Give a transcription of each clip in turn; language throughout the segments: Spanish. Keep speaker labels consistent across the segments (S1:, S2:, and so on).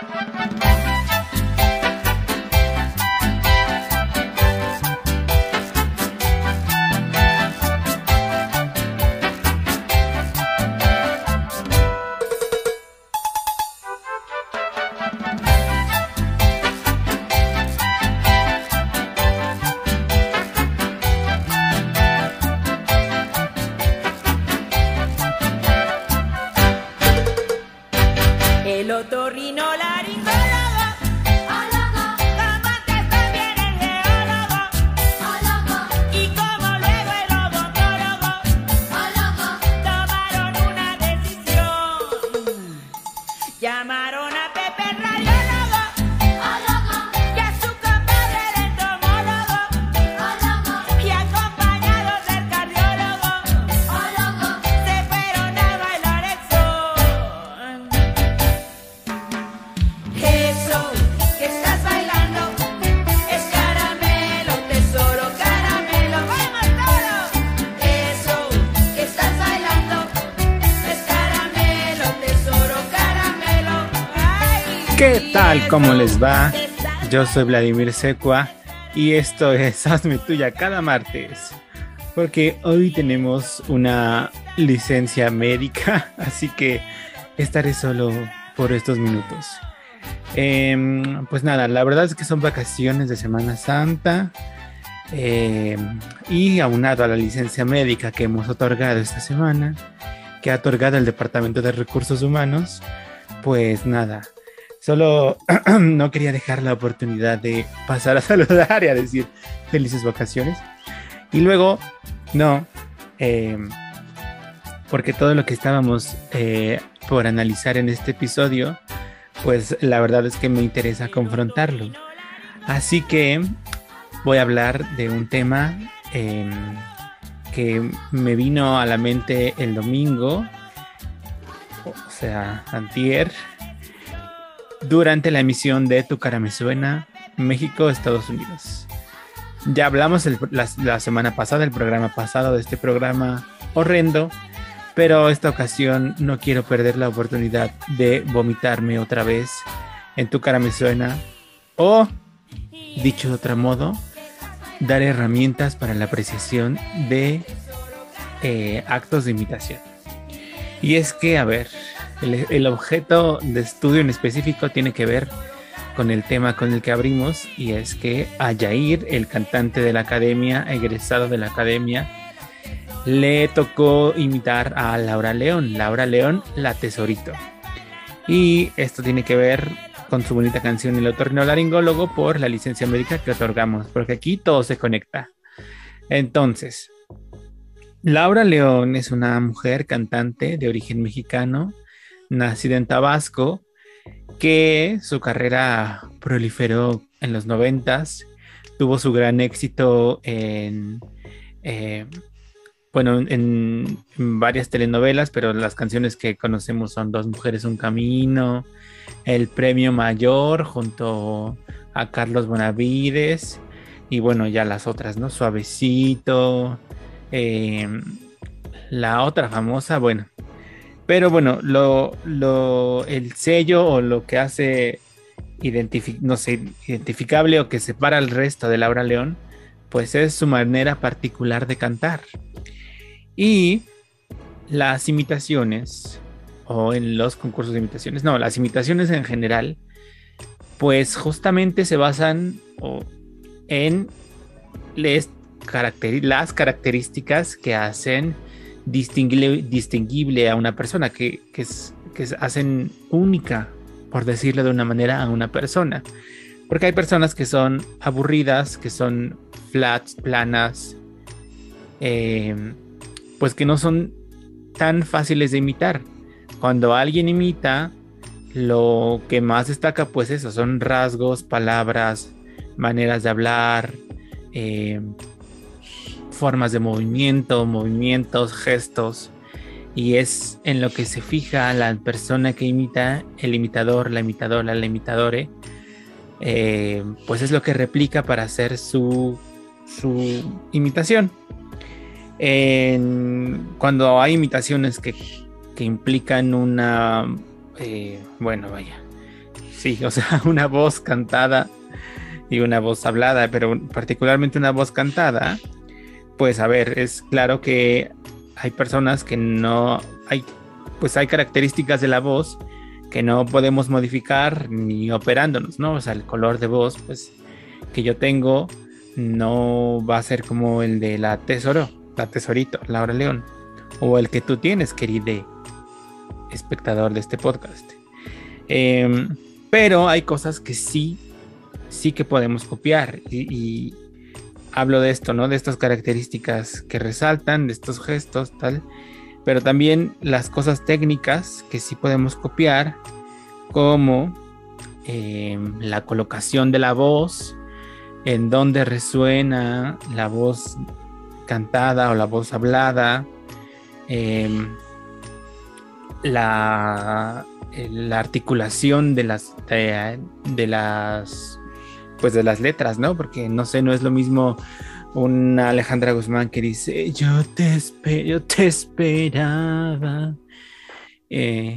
S1: Thank you. ¿Cómo les va? Yo soy Vladimir Secua y esto es Hazme Tuya cada martes. Porque hoy tenemos una licencia médica, así que estaré solo por estos minutos. Em, pues nada, la verdad es que son vacaciones de Semana Santa. Em, y aunado a la licencia médica que hemos otorgado esta semana, que ha otorgado el Departamento de Recursos Humanos, pues nada, Solo no quería dejar la oportunidad de pasar a saludar y a decir felices vacaciones. Y luego, no, em, porque todo lo que estábamos eh, por analizar en este episodio, pues la verdad es que me interesa confrontarlo. Así que voy a hablar de un tema em, que me vino a la mente el domingo, o sea, antier, durante la emisión de Tu cara me suena, México, Estados Unidos. Ya hablamos la, semana pasada, el programa pasado de este programa horrendo, pero esta ocasión no quiero perder la oportunidad de vomitarme otra vez en Tu cara me suena o, dicho de otro modo, dar herramientas para la apreciación de eh, actos de imitación. Y es que, a ver, el, objeto de estudio en específico tiene que ver con el tema con el que abrimos y es que a Yair, el cantante de la academia, egresado de la academia, le tocó imitar a Laura León, Laura León, la tesorito. Y esto tiene que ver con su bonita canción El otorrinolaringólogo por la licencia médica que otorgamos, porque aquí todo se conecta. Entonces, Laura León es una mujer cantante de origen mexicano nacida en Tabasco, que su carrera proliferó en los noventas, tuvo su gran éxito en, eh, bueno, en, varias telenovelas, pero las canciones que conocemos son Dos Mujeres, Un Camino, El Premio Mayor junto a Carlos Bonavides y bueno, ya las otras, ¿no? Suavecito, eh, la otra famosa, bueno, pero bueno, lo, el sello o lo que hace no sé, identificable o que separa al resto de Laura León, pues es su manera particular de cantar. Y las imitaciones, o en los concursos de imitaciones, no, las imitaciones en general, pues justamente se basan en les, las características que hacen distinguible, distinguible a una persona, que, que, hacen única, por decirlo de una manera, a una persona. Porque hay personas que son aburridas, que son flats, planas, em, pues que no son tan fáciles de imitar. Cuando alguien imita, lo que más destaca, pues eso, son rasgos, palabras, maneras de hablar, eh, formas de movimiento, movimientos, gestos. Y es en lo que se fija la persona que imita, el imitador, la imitadora, la imitadore. Eh, pues es lo que replica para hacer su, su imitación. cuando hay imitaciones que, implican una, eh, bueno, vaya, sí, o sea, una voz cantada y una voz hablada, pero particularmente una voz cantada, pues a ver, es claro que hay personas que no hay, pues hay características de la voz que no podemos modificar ni operándonos, ¿no? O sea, el color de voz, pues, que yo tengo no va a ser como el de la tesoro, la tesorito, Laura León, o el que tú tienes, querido espectador de este podcast. Em, pero hay cosas que sí, sí que podemos copiar y, hablo de esto, ¿no? De estas características que resaltan, de estos gestos, tal, pero también las cosas técnicas que sí podemos copiar, como em, la colocación de la voz, en donde resuena la voz cantada o la voz hablada, em, la, articulación de las, de, las, pues de las letras, ¿no? Porque no sé, no es lo mismo una Alejandra Guzmán que dice, yo te, yo te esperaba. Eh,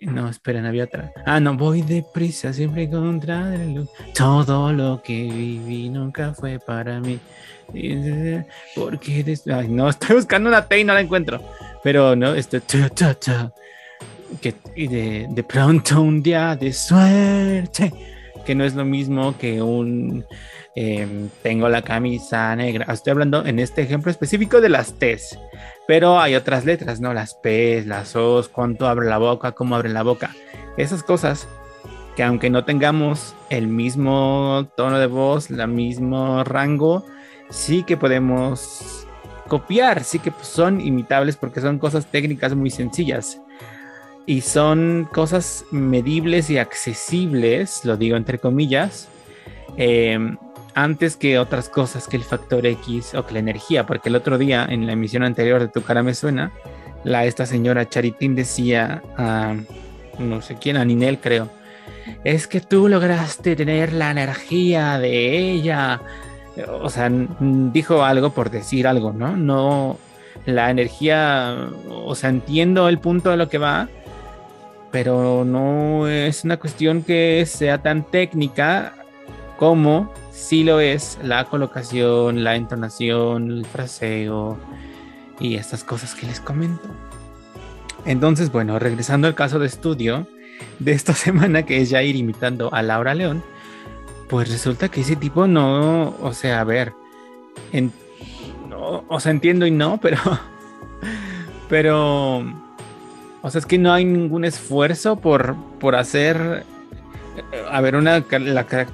S1: no, esperen, había otra. Ah, no, voy deprisa, siempre contra el Todo lo que viví nunca fue para mí. Porque. No, estoy buscando una T y no la encuentro. Pero no, esto. Que de, de pronto un día de suerte. Que no es lo mismo que un. Em, tengo la camisa negra. Estoy hablando en este ejemplo específico de las T's. Pero hay otras letras, ¿no? Las P's, las O's, cuánto abre la boca, cómo abre la boca. Esas cosas que aunque no tengamos el mismo tono de voz, el mismo rango, sí que podemos copiar, sí que son imitables porque son cosas técnicas muy sencillas y son cosas medibles y accesibles, lo digo entre comillas, em, antes que otras cosas que el factor X o que la energía, porque el otro día en la emisión anterior de Tu cara me suena, la, esta señora Charitín decía a no sé quién, a Ninel creo, es que tú lograste tener la energía de ella o sea, dijo algo por decir algo, ¿no? No, la energía, o sea, entiendo el punto de lo que va, pero no es una cuestión que sea tan técnica como sí lo es la colocación, la entonación, el fraseo y estas cosas que les comento. Entonces, bueno, regresando al caso de estudio de esta semana que es ya ir imitando a Laura León, pues resulta que ese tipo no, o sea, a ver, o sea, entiendo y no, pero, pero, o sea, es que no hay ningún esfuerzo por, por hacer, a ver, una,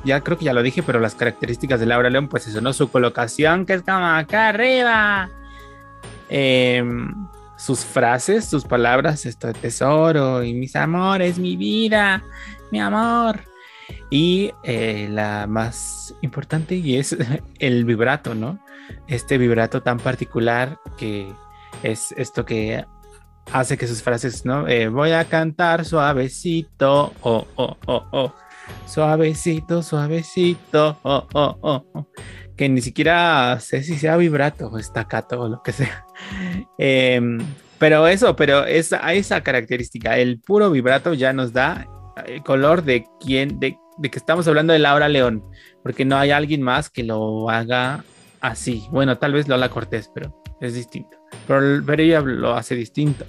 S1: ya creo que ya lo dije, pero las características de Laura León, pues eso, ¿no? Su colocación, que es como acá arriba. Em, sus frases, sus palabras, esto tesoro y mis amores, mi vida, mi amor. Y eh, la más importante y es el vibrato, ¿no? Este vibrato tan particular que es esto que hace que sus frases, ¿no? Eh, voy a cantar suavecito, oh, oh, oh, oh, suavecito, suavecito, oh, oh, oh, oh. Que ni siquiera sé si sea vibrato o estacato o lo que sea. Em, pero eso, pero esa, esa característica, el puro vibrato ya nos da el color de quién, de de que estamos hablando de Laura León, porque no hay alguien más que lo haga así. Bueno, tal vez Lola Cortés, pero es distinto. Pero, ella lo hace distinto.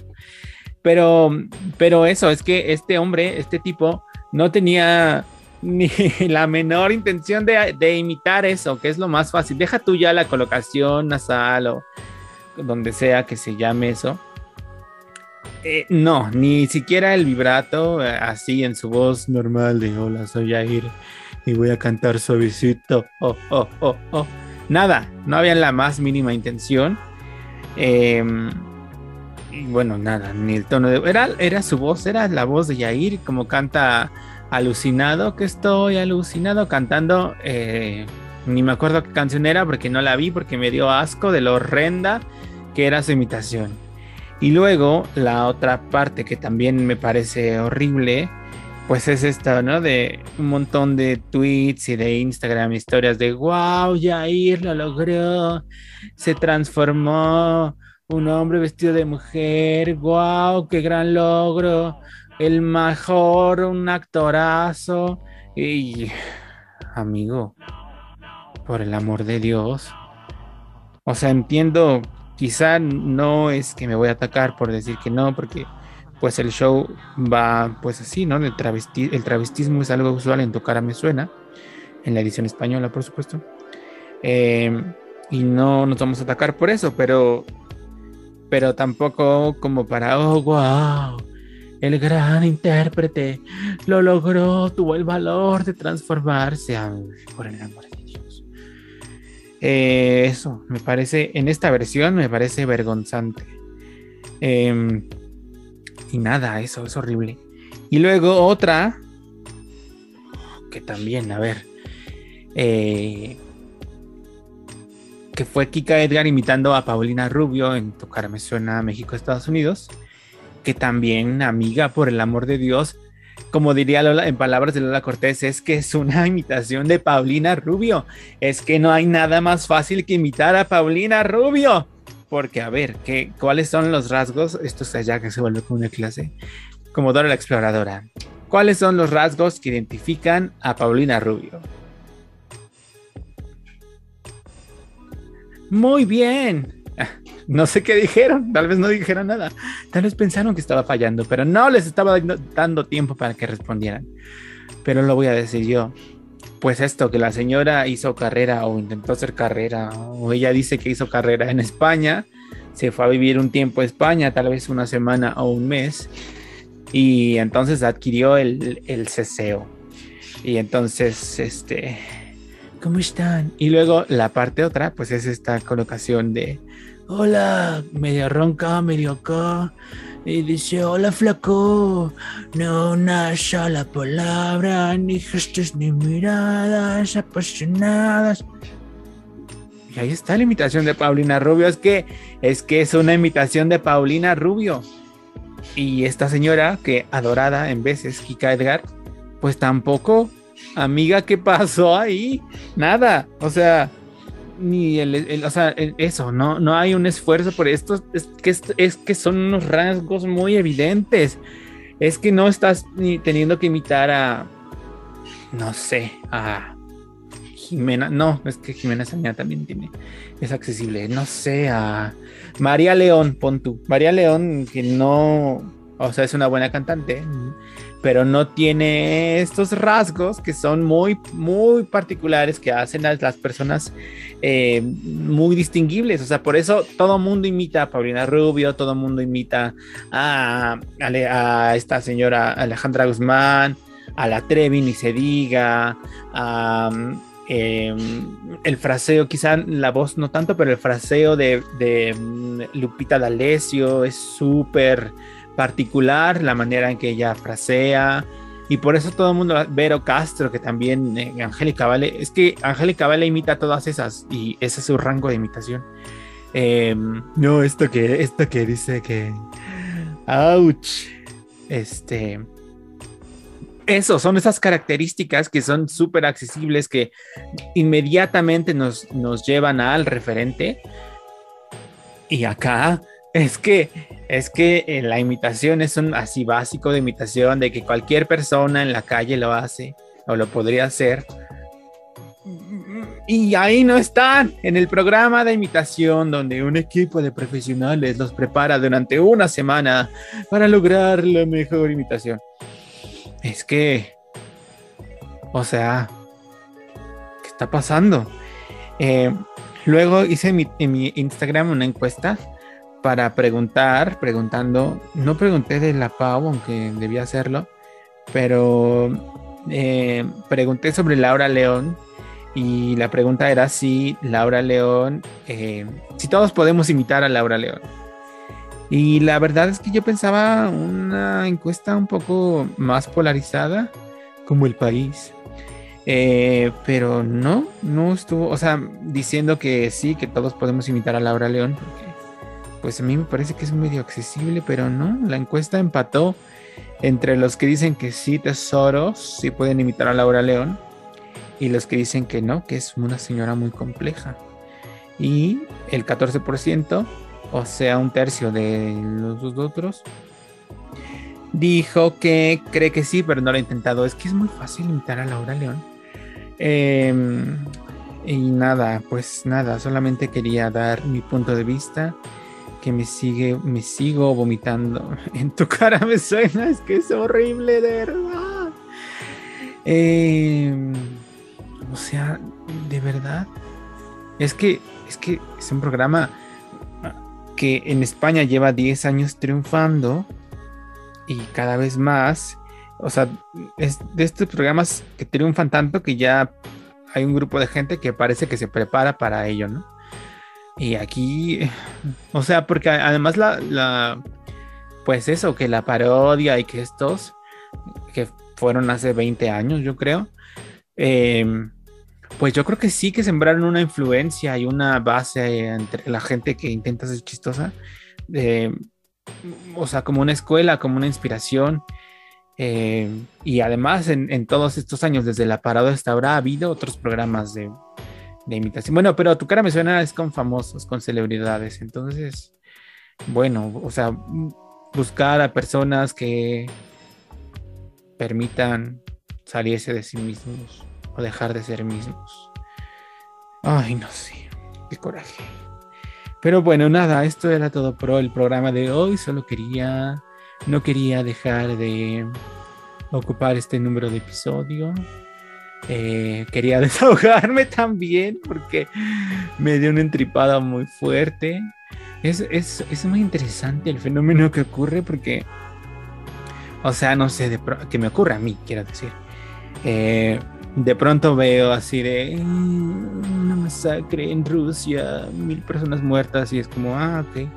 S1: Pero, pero eso, es que este hombre, este tipo, no tenía ni la menor intención de, de, imitar eso, que es lo más fácil. Deja tú ya la colocación nasal o donde sea que se llame eso. Eh, no, ni siquiera el vibrato, eh, así en su voz normal de hola, soy Jair y voy a cantar suavecito. Oh, oh, oh, oh. Nada, no había la más mínima intención. Em, bueno, nada, ni el tono de. Era, era su voz, era la voz de Jair, como canta alucinado, que estoy alucinado cantando. Eh, ni me acuerdo qué canción era porque no la vi, porque me dio asco de lo horrenda que era su imitación. Y luego la otra parte que también me parece horrible, pues es esta, ¿no? De un montón de tweets y de Instagram historias de, wow, Jair lo logró, se transformó, un hombre vestido de mujer, wow, qué gran logro, el mejor, un actorazo. Y, amigo, por el amor de Dios. O sea, entiendo, quizá no es que me voy a atacar por decir que no, porque pues el show va pues así, ¿no? El, el travestismo es algo usual en Tu cara me suena, en la edición española, por supuesto. Em, y no nos vamos a atacar por eso, pero, pero tampoco como para, oh, wow, el gran intérprete lo logró, tuvo el valor de transformarse. por el amor de Dios. Eh, eso, me parece, en esta versión me parece vergonzante. Eh, y nada, eso es horrible. Y luego otra, que también, a ver, eh, que fue Kika Edgar imitando a Paulina Rubio en Tocar Me Suena México, Estados Unidos, que también, amiga, por el amor de Dios, como diría Lola, en palabras de Lola Cortés, es que es una imitación de Paulina Rubio. Es que no hay nada más fácil que imitar a Paulina Rubio. Porque, a ver, ¿qué, ¿cuáles son los rasgos? Esto es allá que se vuelve como una clase. Como Dora la Exploradora. ¿Cuáles son los rasgos que identifican a Paulina Rubio? Muy bien. No sé qué dijeron, tal vez no dijeron nada. Tal vez pensaron que estaba fallando, pero no les estaba dando tiempo para que respondieran. Pero lo voy a decir yo pues esto, que la señora hizo carrera o intentó hacer carrera, o ella dice que hizo carrera en España, se fue a vivir un tiempo a España, tal vez una semana o un mes, y entonces adquirió el, el ceseo. Y entonces, este, ¿cómo están? Y luego la parte otra, pues es esta colocación de, hola, medio ronca, medio acá y dice, hola flaco, no una sola palabra, ni gestos ni miradas apasionadas. Y ahí está la imitación de Paulina Rubio, es que es que es una imitación de Paulina Rubio. Y esta señora, que adorada en veces, Kika Edgar, pues tampoco, amiga, ¿qué pasó ahí? Nada, o sea, ni el, o sea, eso, no, no hay un esfuerzo por esto, es que, es, que son unos rasgos muy evidentes. Es que no estás ni teniendo que imitar a, no sé, a Jimena, no, es que Jimena Saña también tiene, es accesible, no sé, a María León, pon tú, María León, que no, o sea, es una buena cantante, pero no tiene estos rasgos que son muy, muy particulares que hacen a las personas eh, muy distinguibles. O sea, por eso todo mundo imita a Paulina Rubio, todo mundo imita a, a, esta señora Alejandra Guzmán, a la Trevi, ni se diga, a, em, el fraseo, quizá la voz no tanto, pero el fraseo de, de mm, Lupita D'Alessio es súper particular, la manera en que ella frasea. Y por eso todo el mundo, Vero Castro, que también, eh, Angélica Vale, es que Angélica Vale imita todas esas y ese es su rango de imitación. Em, no, esto que, esto que dice que. ¡Auch! Este. Eso, son esas características que son súper accesibles, que inmediatamente nos, nos llevan al referente. Y acá es que, es que eh, la imitación es un así básico de imitación, de que cualquier persona en la calle lo hace o lo podría hacer. Y ahí no están, en el programa de imitación donde un equipo de profesionales los prepara durante una semana para lograr la mejor imitación. Es que, o sea, ¿qué está pasando? Eh, luego hice en mi Instagram una encuesta para preguntar, preguntando, no pregunté de la Pau, aunque debía hacerlo, pero eh, pregunté sobre Laura León y la pregunta era si Laura León, eh, si todos podemos imitar a Laura León. Y la verdad es que yo pensaba una encuesta un poco más polarizada, como el país. Eh, pero no, no estuvo, o sea, diciendo que sí, que todos podemos imitar a Laura León, porque pues a mí me parece que es medio accesible, pero no, la encuesta empató entre los que dicen que sí, tesoros, sí pueden imitar a Laura León, y los que dicen que no, que es una señora muy compleja. Y el 14%, o sea, un tercio de los dos otros, dijo que cree que sí, pero no lo ha intentado. Es que es muy fácil imitar a Laura León. Em, y nada, pues nada, solamente quería dar mi punto de vista. Que me sigue, me sigo vomitando. En tu cara me suena, es que es horrible, de verdad. Em, o sea, de verdad. Es que, es que es un programa que en España lleva 10 años triunfando y cada vez más. O sea, es de estos programas que triunfan tanto que ya hay un grupo de gente que parece que se prepara para ello, ¿no? Y aquí, o sea, porque además la, la pues eso, que la parodia y que estos, que fueron hace 20 años, yo creo, eh, pues yo creo que sí que sembraron una influencia y una base entre la gente que intenta ser chistosa. o sea, como una escuela, como una inspiración. Eh, y además, en, todos estos años, desde la parada hasta ahora, ha habido otros programas de, Bueno, pero tu cara me suena es con famosos, con celebridades. Entonces, bueno, o sea, buscar a personas que permitan salirse de sí mismos o dejar de ser mismos. Ay, no sé, qué coraje. Pero bueno, nada, esto era todo por el programa de hoy. Solo quería, no quería dejar de ocupar este número de episodio. Eh, quería desahogarme también porque me dio una entripada muy fuerte. Es, es, es muy interesante el fenómeno que ocurre porque, o sea, no sé, que me ocurre a mí, quiero decir. Eh, de pronto veo así de una masacre en Rusia, mil personas muertas y es como, ah, ok.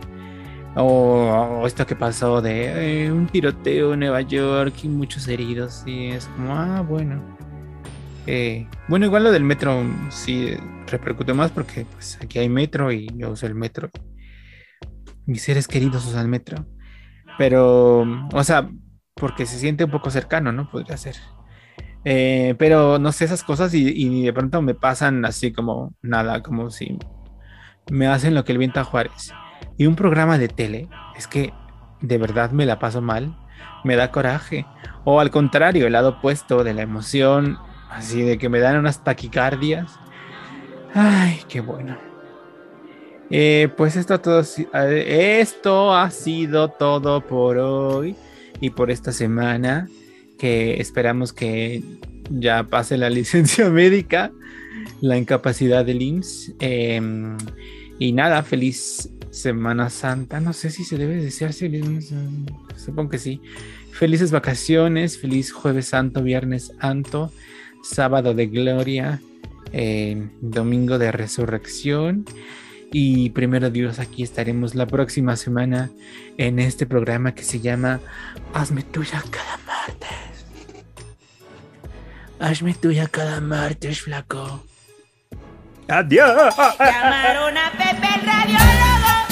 S1: O, esto que pasó de eh, un tiroteo en Nueva York y muchos heridos y es como, ah, bueno. Eh, bueno, igual lo del metro sí repercute más porque pues aquí hay metro y yo uso el metro. Mis seres queridos usan metro. Pero, o sea, porque se siente un poco cercano, ¿no? Podría ser. Eh, pero no sé esas cosas y, de pronto me pasan así como nada, como si me hacen lo que el viento a Juárez. Y un programa de tele, es que de verdad me la paso mal, me da coraje. O al contrario, el lado opuesto de la emoción, así de que me dan unas taquicardias. Ay, qué bueno. Eh, pues esto, todo, esto ha sido todo por hoy y por esta semana que esperamos que ya pase la licencia médica, la incapacidad del IMSS. Em, y nada, feliz Semana Santa. No sé si se debe desearse, supongo que sí. Felices vacaciones, feliz Jueves Santo, Viernes Santo, Sábado de Gloria, em, Domingo de Resurrección. Y primero Dios, aquí estaremos la próxima semana en este programa que se llama Hazme tuya cada martes. Hazme tuya cada martes, flaco. Adiós. Llamaron a Pepe el radiólogo.